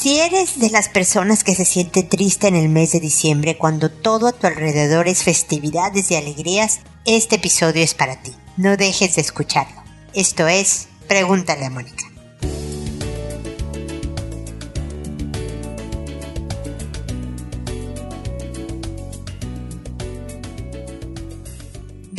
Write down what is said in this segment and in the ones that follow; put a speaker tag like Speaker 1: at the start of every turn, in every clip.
Speaker 1: Si eres de las personas que se siente triste en el mes de diciembre cuando todo a tu alrededor es festividades y alegrías, este episodio es para ti. No dejes de escucharlo. Esto es Pregúntale a Mónica.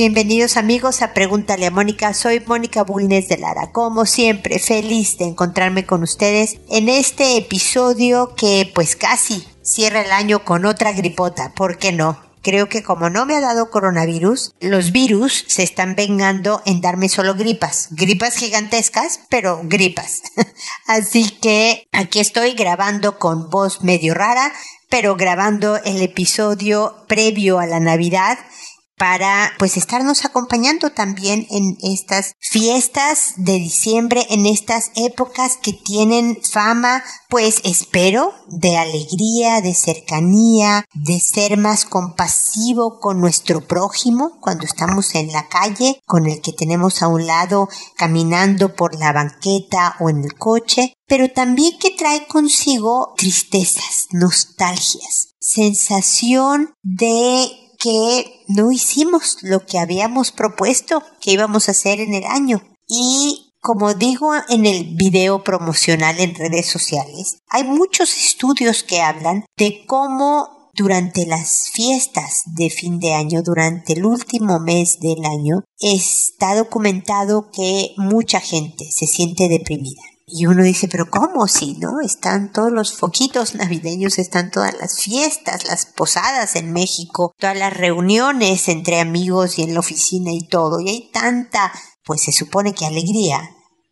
Speaker 1: Bienvenidos amigos a Pregúntale a Mónica. Soy Mónica Bulnes de Lara. Como siempre, feliz de encontrarme con ustedes en este episodio que pues casi cierra el año con otra gripota. ¿Por qué no? Creo que como no me ha dado coronavirus, los virus se están vengando en darme solo gripas. Gripas gigantescas, pero gripas. Así que aquí estoy grabando con voz medio rara, pero grabando el episodio previo a la Navidad para pues estarnos acompañando también en estas fiestas de diciembre, en estas épocas que tienen fama, pues espero, de alegría, de cercanía, de ser más compasivo con nuestro prójimo cuando estamos en la calle, con el que tenemos a un lado caminando por la banqueta o en el coche, pero también que trae consigo tristezas, nostalgias, sensación de que no hicimos lo que habíamos propuesto que íbamos a hacer en el año. Y como digo en el video promocional en redes sociales, hay muchos estudios que hablan de cómo durante las fiestas de fin de año, durante el último mes del año, está documentado que mucha gente se siente deprimida. Y uno dice, pero ¿cómo si no? Están todos los foquitos navideños, están todas las fiestas, las posadas en México, todas las reuniones entre amigos y en la oficina y todo. Y hay tanta, pues se supone que alegría.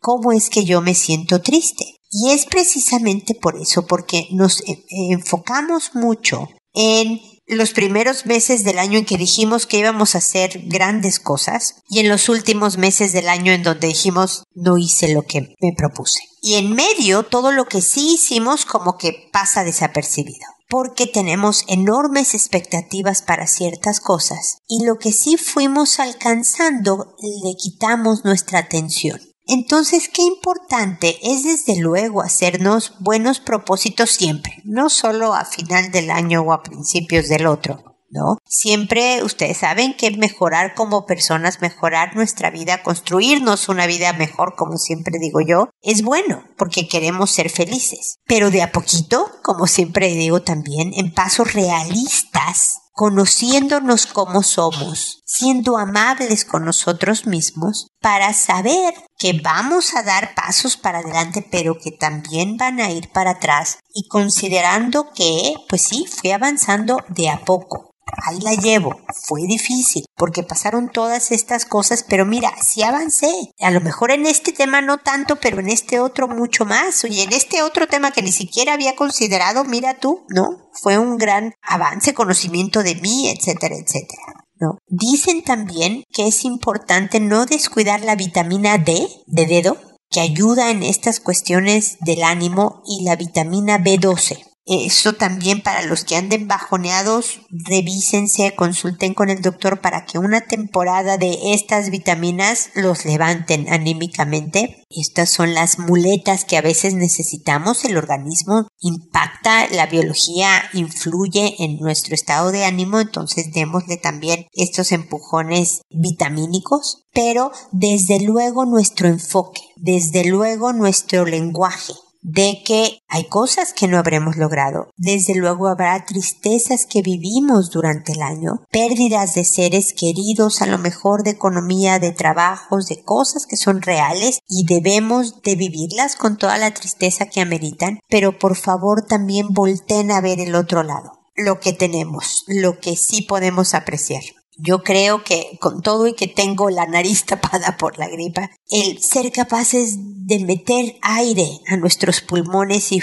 Speaker 1: ¿Cómo es que yo me siento triste? Y es precisamente por eso, porque nos e-, enfocamos mucho en los primeros meses del año en que dijimos que íbamos a hacer grandes cosas y en los últimos meses del año en donde dijimos no hice lo que me propuse. Y en medio todo lo que sí hicimos como que pasa desapercibido porque tenemos enormes expectativas para ciertas cosas y lo que sí fuimos alcanzando le quitamos nuestra atención. Entonces, qué importante es desde luego hacernos buenos propósitos siempre, no solo a final del año o a principios del otro. ¿No? Siempre ustedes saben que mejorar como personas, mejorar nuestra vida, construirnos una vida mejor, como siempre digo yo, es bueno, porque queremos ser felices. Pero de a poquito, como siempre digo también, en pasos realistas, conociéndonos como somos, siendo amables con nosotros mismos, para saber que vamos a dar pasos para adelante, pero que también van a ir para atrás, y considerando que, pues sí, fui avanzando de a poco ahí la llevo. Fue difícil porque pasaron todas estas cosas, pero mira, sí avancé. A lo mejor en este tema no tanto, pero en este otro mucho más. Y en este otro tema que ni siquiera había considerado, mira tú, ¿no? Fue un gran avance, conocimiento de mí, etcétera, etcétera. ¿No? Dicen también que es importante no descuidar la vitamina D de dedo, que ayuda en estas cuestiones del ánimo, y la vitamina B12 eso también para los que anden bajoneados, revísense, consulten con el doctor para que una temporada de estas vitaminas los levanten anímicamente. Estas son las muletas que a veces necesitamos. El organismo impacta, la biología influye en nuestro estado de ánimo, entonces démosle también estos empujones vitamínicos. Pero desde luego nuestro enfoque, desde luego nuestro lenguaje, de que hay cosas que no habremos logrado. Desde luego habrá tristezas que vivimos durante el año, pérdidas de seres queridos, a lo mejor de economía, de trabajos, de cosas que son reales y debemos de vivirlas con toda la tristeza que ameritan, pero por favor también volteen a ver el otro lado lo que tenemos, lo que sí podemos apreciar. Yo creo que con todo y que tengo la nariz tapada por la gripa, el ser capaces de meter aire a nuestros pulmones y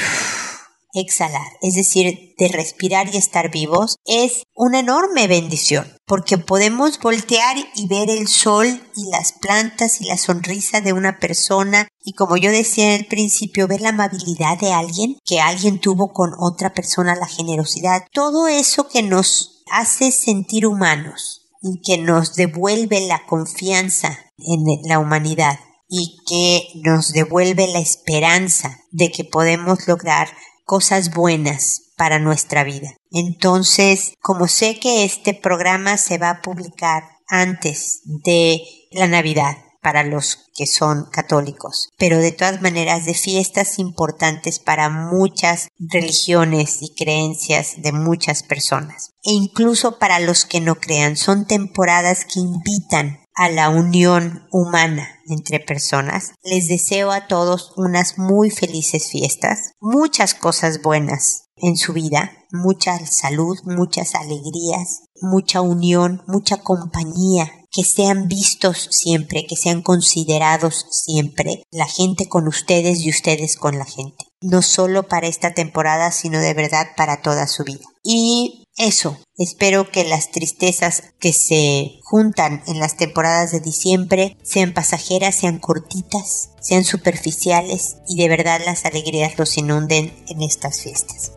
Speaker 1: exhalar, es decir, de respirar y estar vivos, es una enorme bendición, porque podemos voltear y ver el sol y las plantas y la sonrisa de una persona y como yo decía el principio, ver la amabilidad de alguien, que alguien tuvo con otra persona, la generosidad, todo eso que nos hace sentir humanos y que nos devuelve la confianza en la humanidad y que nos devuelve la esperanza de que podemos lograr cosas buenas para nuestra vida. Entonces, como sé que este programa se va a publicar antes de la Navidad, para los que son católicos, pero de todas maneras de fiestas importantes para muchas religiones y creencias de muchas personas. E incluso para los que no crean, son temporadas que invitan a la unión humana entre personas. Les deseo a todos unas muy felices fiestas, muchas cosas buenas en su vida, mucha salud, muchas alegrías, mucha unión, mucha compañía, que sean vistos siempre, que sean considerados siempre, la gente con ustedes y ustedes con la gente. No solo para esta temporada, sino de verdad para toda su vida. Y eso, espero que las tristezas que se juntan en las temporadas de diciembre sean pasajeras, sean cortitas, sean superficiales y de verdad las alegrías los inunden en estas fiestas.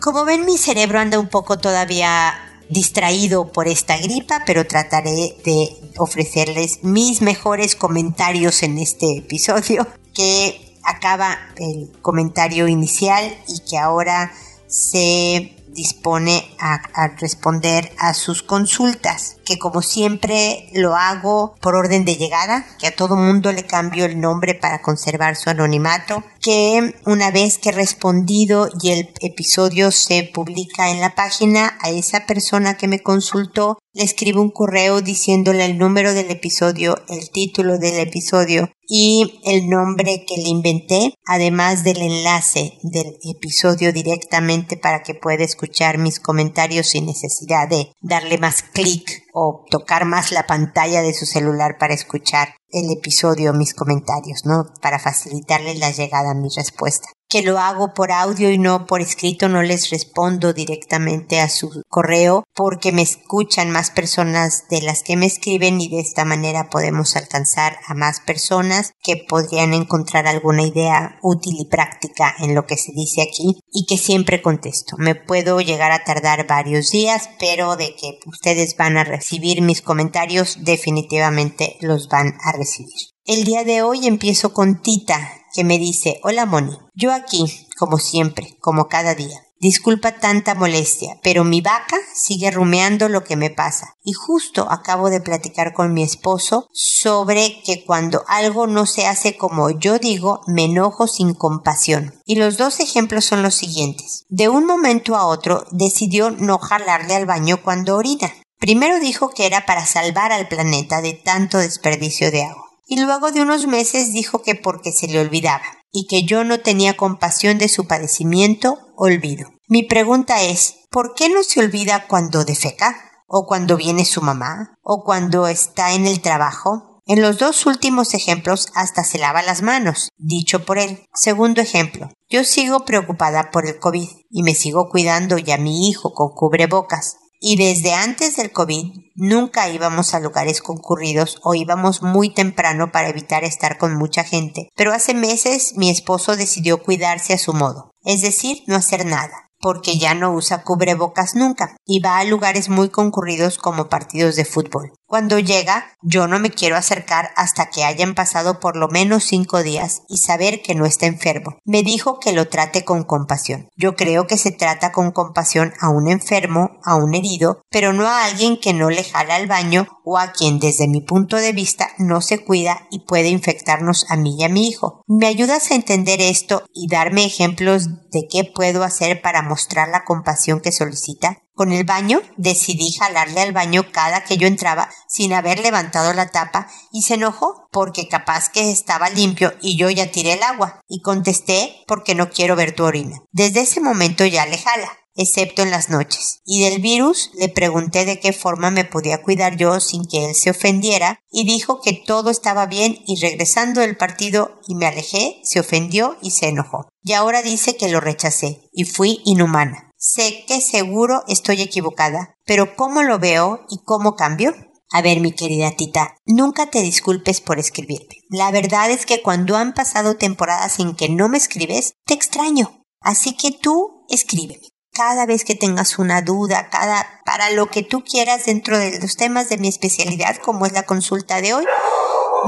Speaker 1: Como ven, mi cerebro anda un poco todavía distraído por esta gripa, pero trataré de ofrecerles mis mejores comentarios en este episodio que acaba el comentario inicial y que ahora se dispone a, responder a sus consultas, que como siempre lo hago por orden de llegada, que a todo mundo le cambio el nombre para conservar su anonimato, que una vez que he respondido y el episodio se publica en la página, a esa persona que me consultó le escribo un correo diciéndole el número del episodio, el título del episodio y el nombre que le inventé, además del enlace del episodio directamente para que pueda escuchar mis comentarios sin necesidad de darle más clic o tocar más la pantalla de su celular para escuchar el episodio, mis comentarios, ¿no? Para facilitarle la llegada a mi respuesta que lo hago por audio y no por escrito, no les respondo directamente a su correo porque me escuchan más personas de las que me escriben y de esta manera podemos alcanzar a más personas que podrían encontrar alguna idea útil y práctica en lo que se dice aquí y que siempre contesto. Me puedo llegar a tardar varios días, pero de que ustedes van a recibir mis comentarios definitivamente los van a recibir. El día de hoy empiezo con Tita, que me dice, hola Moni, yo aquí, como siempre, como cada día. Disculpa tanta molestia, pero mi vaca sigue rumeando lo que me pasa. Y justo acabo de platicar con mi esposo sobre que cuando algo no se hace como yo digo, me enojo sin compasión. Y los dos ejemplos son los siguientes. De un momento a otro decidió no jalarle al baño cuando orina. Primero dijo que era para salvar al planeta de tanto desperdicio de agua y luego de unos meses dijo que porque se le olvidaba y que yo no tenía compasión de su padecimiento, olvido. Mi pregunta es, ¿por qué no se olvida cuando defeca? ¿O cuando viene su mamá? ¿O cuando está en el trabajo? En los dos últimos ejemplos hasta se lava las manos, dicho por él. Segundo ejemplo, yo sigo preocupada por el COVID y me sigo cuidando ya a mi hijo con cubrebocas. Y desde antes del COVID nunca íbamos a lugares concurridos o íbamos muy temprano para evitar estar con mucha gente. Pero hace meses mi esposo decidió cuidarse a su modo, es decir, no hacer nada porque ya no usa cubrebocas nunca y va a lugares muy concurridos como partidos de fútbol. Cuando llega, yo no me quiero acercar hasta que hayan pasado por lo menos cinco días y saber que no está enfermo. Me dijo que lo trate con compasión. Yo creo que se trata con compasión a un enfermo, a un herido, pero no a alguien que no le jala al baño o a quien desde mi punto de vista no se cuida y puede infectarnos a mí y a mi hijo. ¿Me ayudas a entender esto y darme ejemplos de qué puedo hacer para mostrar la compasión que solicita? Con el baño decidí jalarle al baño cada que yo entraba sin haber levantado la tapa y se enojó porque capaz que estaba limpio y yo ya tiré el agua y contesté porque no quiero ver tu orina. Desde ese momento ya le jala excepto en las noches. Y del virus le pregunté de qué forma me podía cuidar yo sin que él se ofendiera y dijo que todo estaba bien y regresando del partido y me alejé, se ofendió y se enojó. Y ahora dice que lo rechacé y fui inhumana. Sé que seguro estoy equivocada, pero ¿cómo lo veo y cómo cambio? A ver, mi querida tita, nunca te disculpes por escribirme. La verdad es que cuando han pasado temporadas en que no me escribes, te extraño. Así que tú escríbeme. Cada vez que tengas una duda, cada para lo que tú quieras dentro de los temas de mi especialidad, como es la consulta de hoy,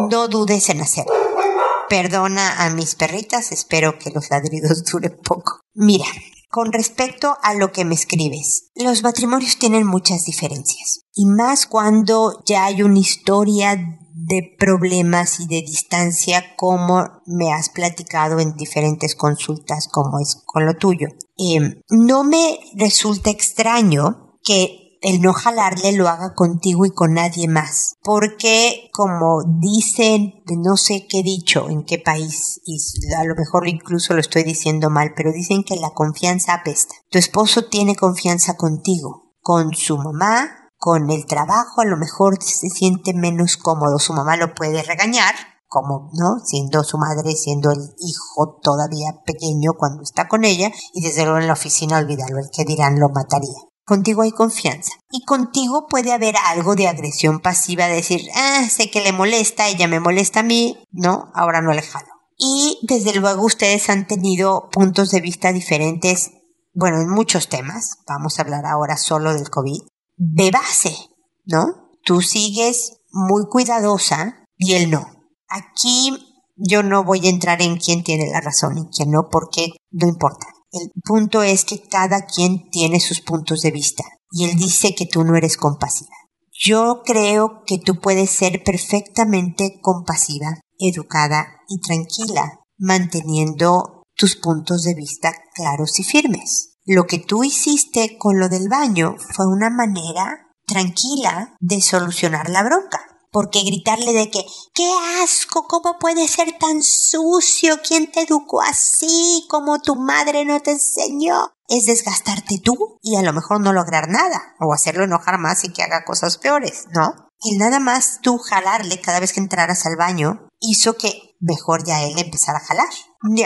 Speaker 1: no dudes en hacerlo. perdona a mis perritas, espero que los ladridos duren poco. Mira, con respecto a lo que me escribes, los matrimonios tienen muchas diferencias. Y más cuando ya hay una historia de problemas y de distancia como me has platicado en diferentes consultas como es con lo tuyo. Em, no me resulta extraño que el no jalarle lo haga contigo y con nadie más. Porque, como dicen, no sé qué dicho, en qué país, y a lo mejor incluso lo estoy diciendo mal, pero dicen que la confianza apesta. Tu esposo tiene confianza contigo, con su mamá, con el trabajo, a lo mejor se siente menos cómodo. Su mamá lo puede regañar, como, ¿no? Siendo su madre, siendo el hijo todavía pequeño cuando está con ella, y desde luego en la oficina, olvídalo, el que dirán lo mataría. Contigo hay confianza. Y contigo puede haber algo de agresión pasiva, decir, ah, sé que le molesta, ella me molesta a mí, no, ahora no le jalo. Y desde luego ustedes han tenido puntos de vista diferentes, bueno, en muchos temas, vamos a hablar ahora solo del COVID, de base, ¿no? Tú sigues muy cuidadosa y él no. Aquí yo no voy a entrar en quién tiene la razón y quién no, porque no importa. El punto es que cada quien tiene sus puntos de vista y él dice que tú no eres compasiva. Yo creo que tú puedes ser perfectamente compasiva, educada y tranquila, manteniendo tus puntos de vista claros y firmes. Lo que tú hiciste con lo del baño fue una manera tranquila de solucionar la bronca porque gritarle de que, qué asco, ¿cómo puede ser tan sucio? ¿Quién te educó así? ¿Cómo tu madre no te enseñó? Es desgastarte tú y a lo mejor no lograr nada, o hacerlo enojar más y que haga cosas peores, ¿no? El nada más tú jalarle cada vez que entraras al baño hizo que mejor ya él empezara a jalar.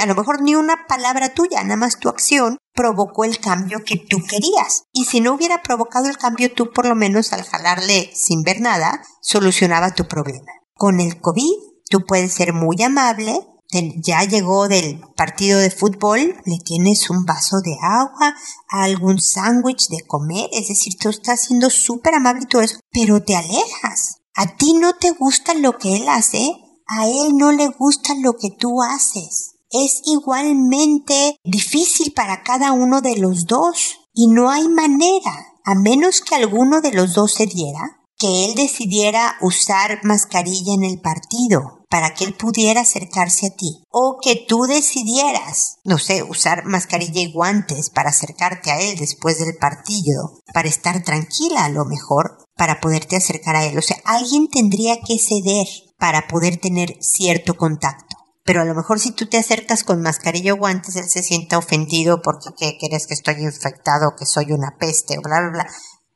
Speaker 1: A lo mejor ni una palabra tuya, nada más tu acción provocó el cambio que tú querías. Y si no hubiera provocado el cambio, tú por lo menos al jalarle sin ver nada, solucionaba tu problema. Con el COVID, tú puedes ser muy amable, ya llegó del partido de fútbol, le tienes un vaso de agua, algún sándwich de comer, es decir, tú estás siendo súper amable y todo eso, pero te alejas. A ti no te gusta lo que él hace, a él no le gusta lo que tú haces. Es igualmente difícil para cada uno de los dos. Y no hay manera, a menos que alguno de los dos se diera, que él decidiera usar mascarilla en el partido para que él pudiera acercarse a ti. O que tú decidieras, no sé, usar mascarilla y guantes para acercarte a él después del partido, para estar tranquila a lo mejor, para poderte acercar a él. O sea, alguien tendría que ceder para poder tener cierto contacto pero a lo mejor si tú te acercas con mascarilla o guantes, él se sienta ofendido porque ¿qué crees que estoy infectado, que soy una peste, o bla, bla, bla.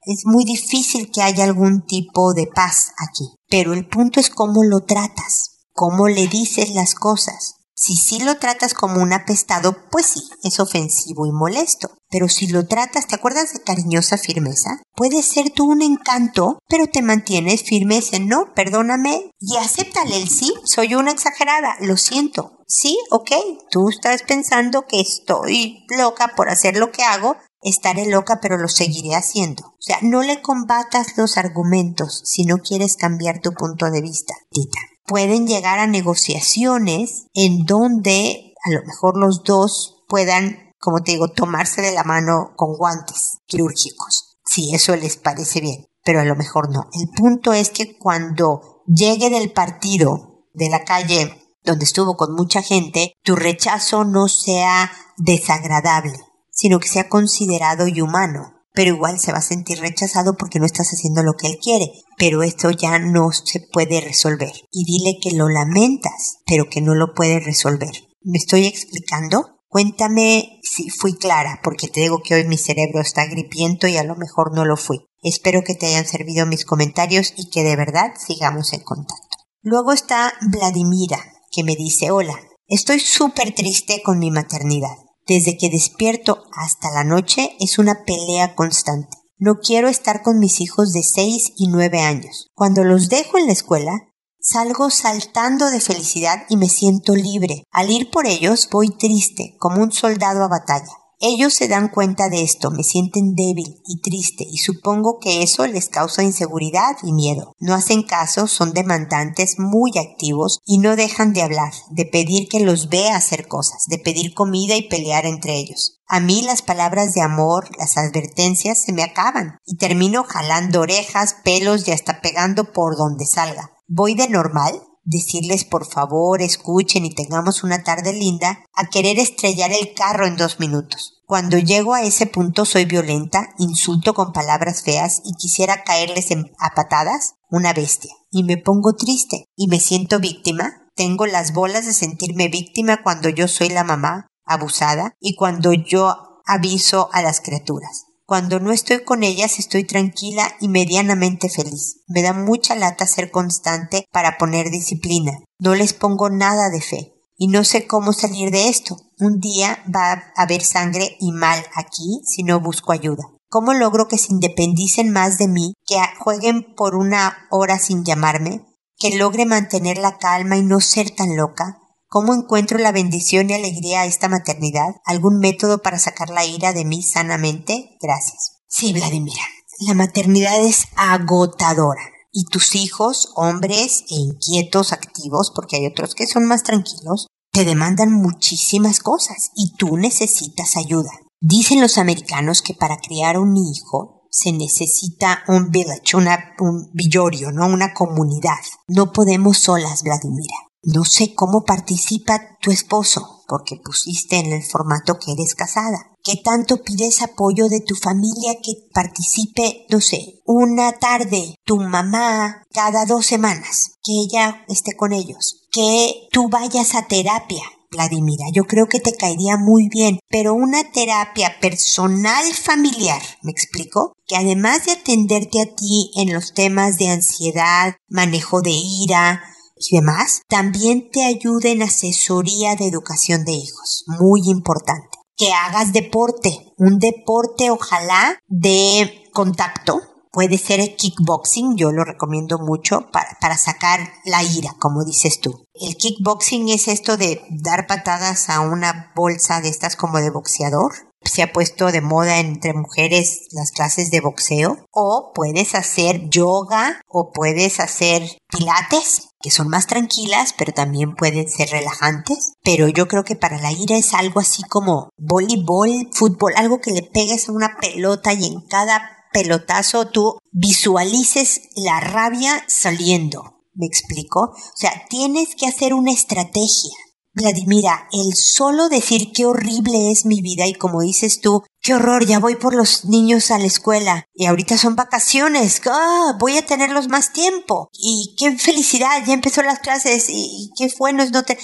Speaker 1: Es muy difícil que haya algún tipo de paz aquí. Pero el punto es cómo lo tratas, cómo le dices las cosas. Si sí lo tratas como un apestado, pues sí, es ofensivo y molesto. Pero si lo tratas, ¿te acuerdas de cariñosa firmeza? Puede ser tú un encanto, pero te mantienes firme ese no, perdóname y acéptale el sí, soy una exagerada, lo siento. Sí, ok, tú estás pensando que estoy loca por hacer lo que hago, estaré loca, pero lo seguiré haciendo. O sea, no le combatas los argumentos si no quieres cambiar tu punto de vista, Tita pueden llegar a negociaciones en donde a lo mejor los dos puedan, como te digo, tomarse de la mano con guantes quirúrgicos, si eso les parece bien, pero a lo mejor no. El punto es que cuando llegue del partido, de la calle donde estuvo con mucha gente, tu rechazo no sea desagradable, sino que sea considerado y humano pero igual se va a sentir rechazado porque no estás haciendo lo que él quiere. Pero esto ya no se puede resolver. Y dile que lo lamentas, pero que no lo puedes resolver. ¿Me estoy explicando? Cuéntame si fui clara, porque te digo que hoy mi cerebro está gripiento y a lo mejor no lo fui. Espero que te hayan servido mis comentarios y que de verdad sigamos en contacto. Luego está Vladimira, que me dice, hola, estoy súper triste con mi maternidad. Desde que despierto hasta la noche es una pelea constante. No quiero estar con mis hijos de 6 y 9 años. Cuando los dejo en la escuela, salgo saltando de felicidad y me siento libre. Al ir por ellos voy triste, como un soldado a batalla. Ellos se dan cuenta de esto, me sienten débil y triste y supongo que eso les causa inseguridad y miedo. No hacen caso, son demandantes muy activos y no dejan de hablar, de pedir que los vea hacer cosas, de pedir comida y pelear entre ellos. A mí las palabras de amor, las advertencias se me acaban y termino jalando orejas, pelos y hasta pegando por donde salga. ¿Voy de normal? Decirles por favor, escuchen y tengamos una tarde linda, a querer estrellar el carro en dos minutos. Cuando llego a ese punto soy violenta, insulto con palabras feas y quisiera caerles en, a patadas, una bestia. Y me pongo triste y me siento víctima. Tengo las bolas de sentirme víctima cuando yo soy la mamá abusada y cuando yo aviso a las criaturas. Cuando no estoy con ellas estoy tranquila y medianamente feliz. Me da mucha lata ser constante para poner disciplina. No les pongo nada de fe. Y no sé cómo salir de esto. Un día va a haber sangre y mal aquí si no busco ayuda. ¿Cómo logro que se independicen más de mí, que jueguen por una hora sin llamarme, que logre mantener la calma y no ser tan loca? ¿Cómo encuentro la bendición y alegría a esta maternidad? ¿Algún método para sacar la ira de mí sanamente? Gracias. Sí, Vladimira, la maternidad es agotadora. Y tus hijos, hombres e inquietos, activos, porque hay otros que son más tranquilos, te demandan muchísimas cosas y tú necesitas ayuda. Dicen los americanos que para criar un hijo se necesita un village, una, un villorio, ¿no? Una comunidad. No podemos solas, Vladimira. No sé cómo participa tu esposo, porque pusiste en el formato que eres casada. ¿Qué tanto pides apoyo de tu familia que participe, no sé, una tarde, tu mamá cada dos semanas, que ella esté con ellos? Que tú vayas a terapia, Vladimira, yo creo que te caería muy bien, pero una terapia personal familiar, ¿me explico? Que además de atenderte a ti en los temas de ansiedad, manejo de ira, y demás, también te ayuda en asesoría de educación de hijos. Muy importante. Que hagas deporte. Un deporte ojalá de contacto. Puede ser el kickboxing, yo lo recomiendo mucho para, para sacar la ira, como dices tú. El kickboxing es esto de dar patadas a una bolsa de estas como de boxeador se ha puesto de moda entre mujeres las clases de boxeo o puedes hacer yoga o puedes hacer pilates que son más tranquilas pero también pueden ser relajantes pero yo creo que para la ira es algo así como voleibol, fútbol, algo que le pegues a una pelota y en cada pelotazo tú visualices la rabia saliendo. ¿Me explico? O sea, tienes que hacer una estrategia Vladimira, el solo decir qué horrible es mi vida y como dices tú, qué horror, ya voy por los niños a la escuela y ahorita son vacaciones, ¡Ah! voy a tenerlos más tiempo y qué felicidad, ya empezó las clases y, qué bueno es no te...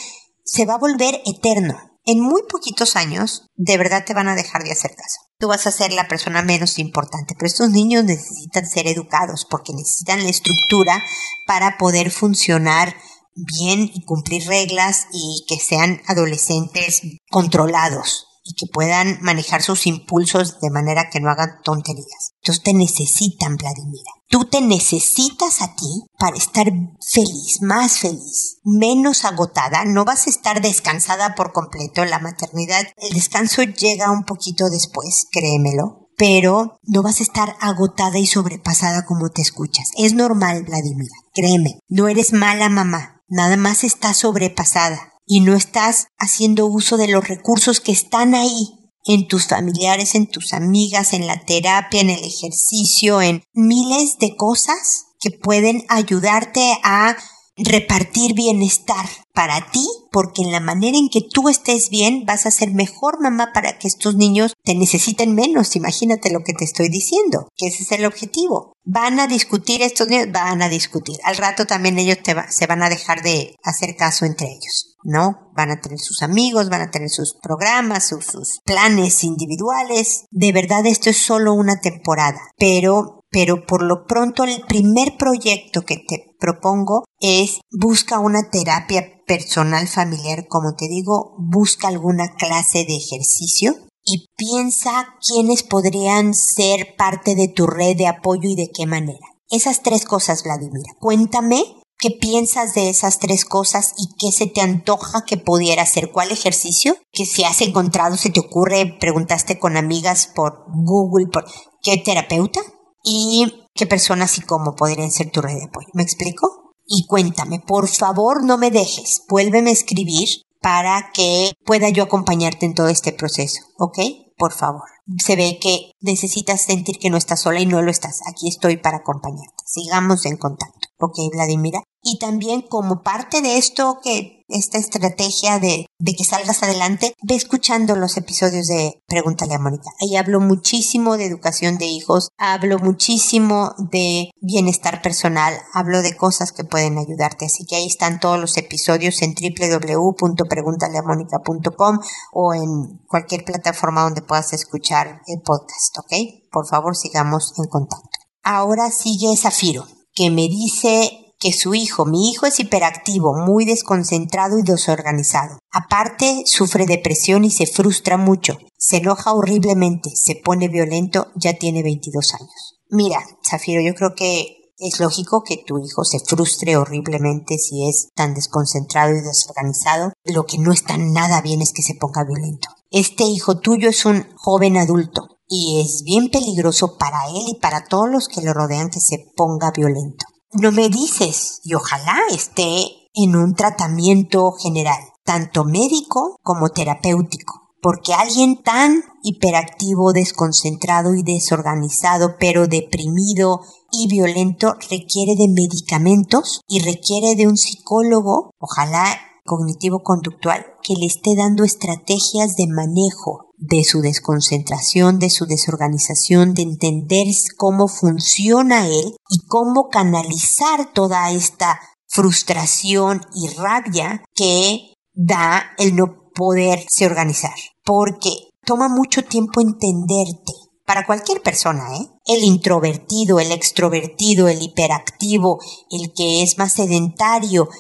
Speaker 1: se va a volver eterno. En muy poquitos años, de verdad te van a dejar de hacer caso. Tú vas a ser la persona menos importante, pero estos niños necesitan ser educados porque necesitan la estructura para poder funcionar bien y cumplir reglas y que sean adolescentes controlados y que puedan manejar sus impulsos de manera que no hagan tonterías. Entonces te necesitan, Vladimira. Tú te necesitas a ti para estar feliz, más feliz, menos agotada. No vas a estar descansada por completo. La maternidad, el descanso llega un poquito después, créemelo. Pero no vas a estar agotada y sobrepasada como te escuchas. Es normal, Vladimira. Créeme, no eres mala mamá nada más estás sobrepasada y no estás haciendo uso de los recursos que están ahí en tus familiares, en tus amigas, en la terapia, en el ejercicio, en miles de cosas que pueden ayudarte a repartir bienestar para ti, porque en la manera en que tú estés bien vas a ser mejor mamá para que estos niños te necesiten menos. Imagínate lo que te estoy diciendo, que ese es el objetivo. Van a discutir estos niños, van a discutir. Al rato también ellos se van a dejar de hacer caso entre ellos. ¿no? Van a tener sus amigos, van a tener sus programas, sus, planes individuales. De verdad esto es solo una temporada, pero pero por lo pronto el primer proyecto que te propongo es busca una terapia personal familiar, como te digo, busca alguna clase de ejercicio y piensa quiénes podrían ser parte de tu red de apoyo y de qué manera. Esas tres cosas, Vladimir. Cuéntame ¿Qué piensas de esas tres cosas y qué se te antoja que pudiera hacer? ¿Cuál ejercicio? Que si has encontrado, se te ocurre, preguntaste con amigas por Google, por qué terapeuta y qué personas y cómo podrían ser tu red de apoyo. ¿Me explico? Y cuéntame, por favor, no me dejes. Vuélveme a escribir para que pueda yo acompañarte en todo este proceso, ¿ok? Por favor. Se ve que necesitas sentir que no estás sola y no lo estás. Aquí estoy para acompañarte. Sigamos en contacto. Ok, Vladimira. Y también como parte de esto que esta estrategia de, de, que salgas adelante, ve escuchando los episodios de Pregúntale a Mónica. Ahí hablo muchísimo de educación de hijos, hablo muchísimo de bienestar personal, hablo de cosas que pueden ayudarte. Así que ahí están todos los episodios en www.preguntaleamónica.com o en cualquier plataforma donde puedas escuchar el podcast, ¿ok? Por favor, sigamos en contacto. Ahora sigue Zafiro, que me dice que su hijo, mi hijo es hiperactivo, muy desconcentrado y desorganizado. Aparte, sufre depresión y se frustra mucho. Se enoja horriblemente, se pone violento, ya tiene 22 años. Mira, Zafiro, yo creo que es lógico que tu hijo se frustre horriblemente si es tan desconcentrado y desorganizado. Lo que no está nada bien es que se ponga violento. Este hijo tuyo es un joven adulto y es bien peligroso para él y para todos los que lo rodean que se ponga violento no me dices y ojalá esté en un tratamiento general, tanto médico como terapéutico. Porque alguien tan hiperactivo, desconcentrado y desorganizado, pero deprimido y violento, requiere de medicamentos y requiere de un psicólogo, ojalá cognitivo-conductual, que le esté dando estrategias de manejo de su desconcentración, de su desorganización, de entender cómo funciona él y cómo canalizar toda esta frustración y rabia que da el no poderse organizar. Porque toma mucho tiempo entenderte. Para cualquier persona, ¿eh? El introvertido, el extrovertido, el hiperactivo, el que es más sedentario,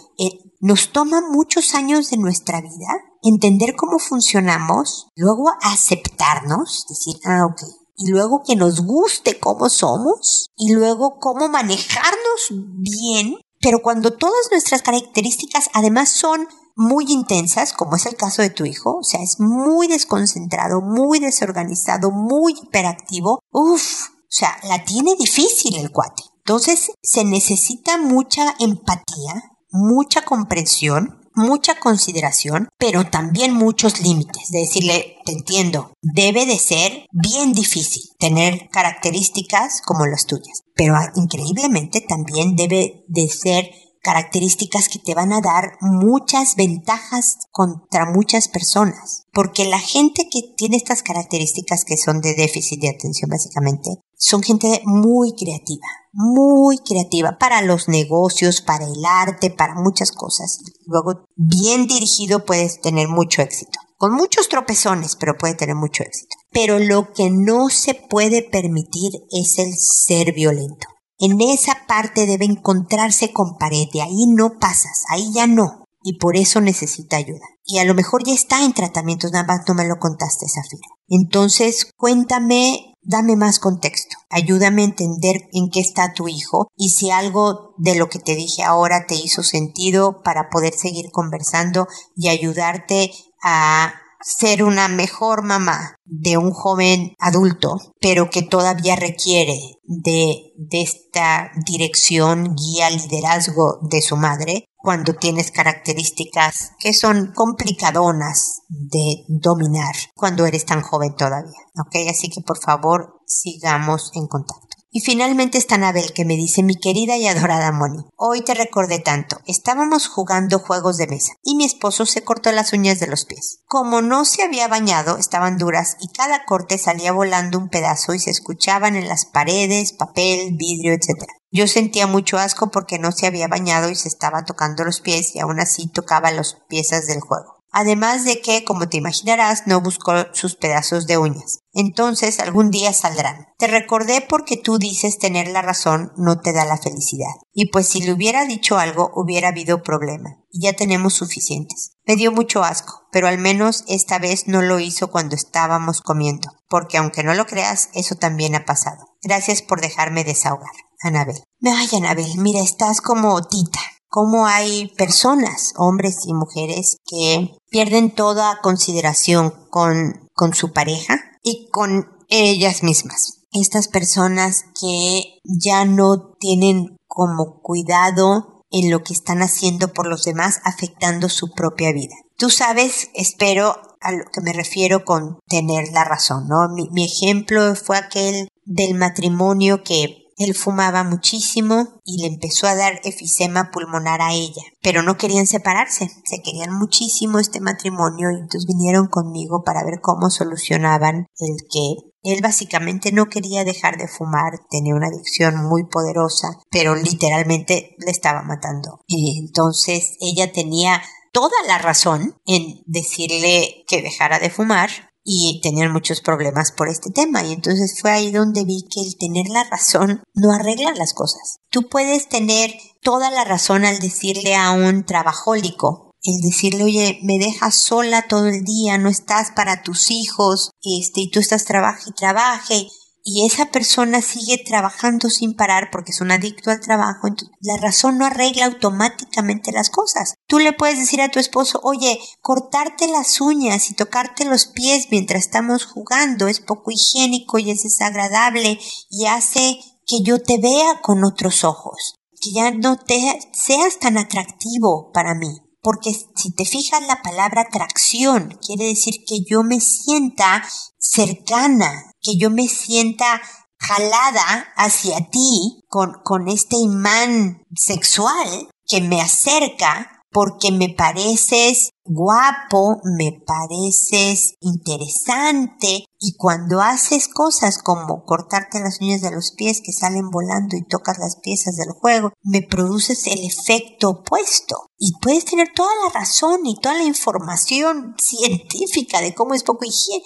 Speaker 1: nos toma muchos años de nuestra vida entender cómo funcionamos, luego aceptarnos, decir, ah, ok, y luego que nos guste cómo somos, y luego cómo manejarnos bien, pero cuando todas nuestras características además son muy intensas, como es el caso de tu hijo, o sea, es muy desconcentrado, muy desorganizado, muy hiperactivo, uff, o sea, la tiene difícil el cuate. Entonces se necesita mucha empatía, mucha comprensión, mucha consideración, pero también muchos límites. De decirle, te entiendo, debe de ser bien difícil tener características como las tuyas, pero increíblemente también debe de ser características que te van a dar muchas ventajas contra muchas personas. Porque la gente que tiene estas características que son de déficit de atención básicamente, son gente muy creativa, muy creativa para los negocios, para el arte, para muchas cosas. Luego, bien dirigido puedes tener mucho éxito. Con muchos tropezones, pero puede tener mucho éxito. Pero lo que no se puede permitir es el ser violento. En esa parte debe encontrarse con pared, de ahí no pasas, ahí ya no. Y por eso necesita ayuda. Y a lo mejor ya está en tratamientos, nada más no me lo contaste, Zafira. Entonces, cuéntame dame más contexto, ayúdame a entender en qué está tu hijo y si algo de lo que te dije ahora te hizo sentido para poder seguir conversando y ayudarte a ser una mejor mamá de un joven adulto, pero que todavía requiere de, esta dirección, guía, liderazgo de su madre, cuando tienes características que son complicadonas de dominar cuando eres tan joven todavía. ¿Ok? Así que por favor sigamos en contacto. Y finalmente está Anabel que me dice, mi querida y adorada Moni, hoy te recordé tanto. Estábamos jugando juegos de mesa y mi esposo se cortó las uñas de los pies. Como no se había bañado, estaban duras y cada corte salía volando un pedazo y se escuchaban en las paredes, papel, vidrio, etc. Yo sentía mucho asco porque no se había bañado y se estaba tocando los pies y aún así tocaba las piezas del juego. Además de que, como te imaginarás, no buscó sus pedazos de uñas. Entonces algún día saldrán. Te recordé porque tú dices tener la razón no te da la felicidad. Y pues si le hubiera dicho algo hubiera habido problema. Y ya tenemos suficientes. Me dio mucho asco, pero al menos esta vez no lo hizo cuando estábamos comiendo. Porque aunque no lo creas, eso también ha pasado. Gracias por dejarme desahogar. Anabel. Ay, Anabel, mira, estás como Tita cómo hay personas, hombres y mujeres, que pierden toda consideración con, con su pareja y con ellas mismas. Estas personas que ya no tienen como cuidado en lo que están haciendo por los demás, afectando su propia vida. Tú sabes, espero, a lo que me refiero con tener la razón, ¿no? Mi, mi ejemplo fue aquel del matrimonio que él fumaba muchísimo y le empezó a dar efisema pulmonar a ella, pero no querían separarse, se querían muchísimo este matrimonio y entonces vinieron conmigo para ver cómo solucionaban el que él básicamente no quería dejar de fumar, tenía una adicción muy poderosa, pero literalmente le estaba matando. Y entonces ella tenía toda la razón en decirle que dejara de fumar, y tenían muchos problemas por este tema y entonces fue ahí donde vi que el tener la razón no arregla las cosas. Tú puedes tener toda la razón al decirle a un trabajólico, el decirle, oye, me dejas sola todo el día, no estás para tus hijos, este, y tú estás trabaje y trabaje, y esa persona sigue trabajando sin parar porque es un adicto al trabajo, la razón no arregla automáticamente las cosas. Tú le puedes decir a tu esposo, oye, cortarte las uñas y tocarte los pies mientras estamos jugando es poco higiénico y es desagradable y hace que yo te vea con otros ojos, que ya no te seas tan atractivo para mí. Porque si te fijas la palabra atracción quiere decir que yo me sienta cercana, que yo me sienta jalada hacia ti con, con este imán sexual que me acerca porque me pareces guapo, me pareces interesante y cuando haces cosas como cortarte las uñas de los pies que salen volando y tocas las piezas del juego, me produces el efecto opuesto. Y puedes tener toda la razón y toda la información científica de cómo es poco higiene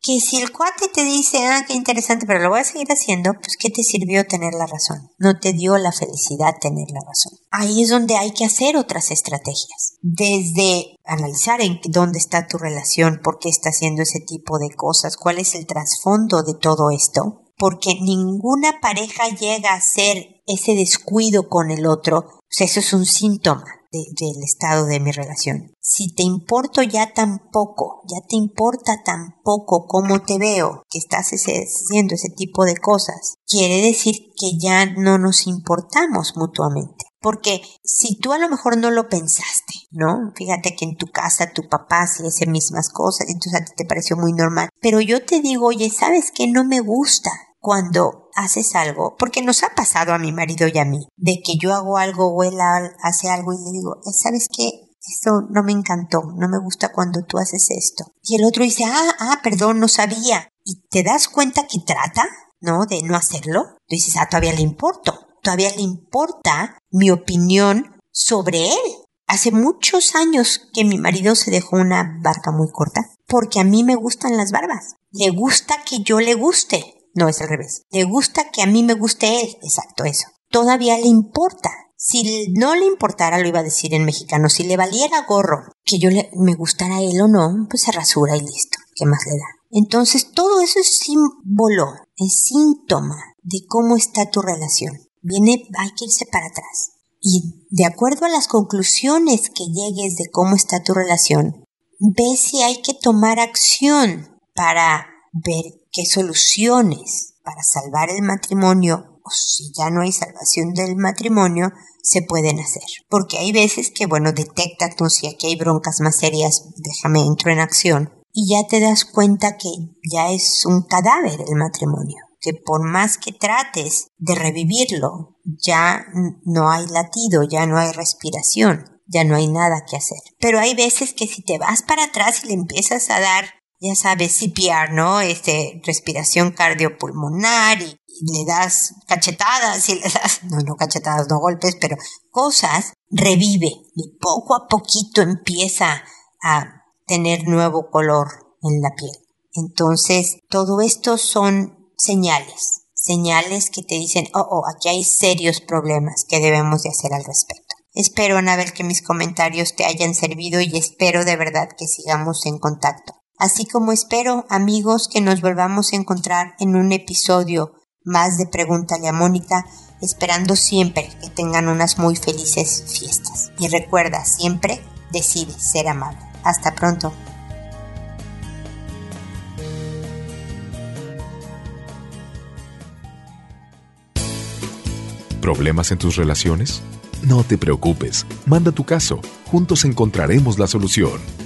Speaker 1: que si el cuate te dice, ah, qué interesante, pero lo voy a seguir haciendo, pues ¿qué te sirvió tener la razón? No te dio la felicidad tener la razón. Ahí es donde hay que hacer otras estrategias. Desde analizar en dónde está tu relación, por qué está haciendo ese tipo de cosas, cuál es el trasfondo de todo esto, porque ninguna pareja llega a ser ese descuido con el otro, eso es un síntoma del estado de mi relación. Si te importo ya tan poco, ya te importa tan poco cómo te veo, que estás haciendo ese tipo de cosas, quiere decir que ya no nos importamos mutuamente. Porque si tú a lo mejor no lo pensaste, ¿no? Fíjate que en tu casa tu papá hacía esas mismas cosas, entonces a ti te pareció muy normal. Pero yo te digo, oye, ¿sabes qué? No me gusta cuando haces algo, porque nos ha pasado a mi marido y a mí, de que yo hago algo o él hace algo y le digo, eh, ¿sabes qué? Esto no me encantó, no me gusta cuando tú haces esto. Y el otro dice, ah, ah, perdón, no sabía. Y te das cuenta que trata, ¿no? De no hacerlo. Tú dices, ah, todavía le importo. Todavía le importa mi opinión sobre él. Hace muchos años que mi marido se dejó una barca muy corta porque a mí me gustan las barbas. Le gusta que yo le guste. No, es al revés. Le gusta que a mí me guste él. Exacto, eso. Todavía le importa. Si no le importara, lo iba a decir en mexicano, si le valiera gorro que yo le, me gustara él o no, pues se rasura y listo. ¿Qué más le da? Entonces, todo eso es símbolo, es síntoma de cómo está tu relación. Viene, hay que irse para atrás. Y de acuerdo a las conclusiones que llegues de cómo está tu relación, ve si hay que tomar acción para ver qué soluciones para salvar el matrimonio o si ya no hay salvación del matrimonio se pueden hacer. Porque hay veces que, bueno, detecta tú si aquí hay broncas más serias, déjame entro en acción y ya te das cuenta que ya es un cadáver el matrimonio, que por más que trates de revivirlo, ya no hay latido, ya no hay respiración, ya no hay nada que hacer. Pero hay veces que si te vas para atrás y le empiezas a dar ya sabes, CPR, ¿no? Este, respiración cardiopulmonar y, le das cachetadas y le das, no, no cachetadas, no golpes, pero cosas, revive y poco a poquito empieza a tener nuevo color en la piel. Entonces, todo esto son señales, señales que te dicen, oh, oh, aquí hay serios problemas que debemos de hacer al respecto. Espero, Anabel, que mis comentarios te hayan servido y espero de verdad que sigamos en contacto así como espero, amigos, que nos volvamos a encontrar en un episodio más de Pregúntale a Mónica esperando siempre que tengan unas muy felices fiestas. Y recuerda, siempre decide ser amable. Hasta pronto.
Speaker 2: ¿Problemas en tus relaciones? No te preocupes, manda tu caso, juntos encontraremos la solución.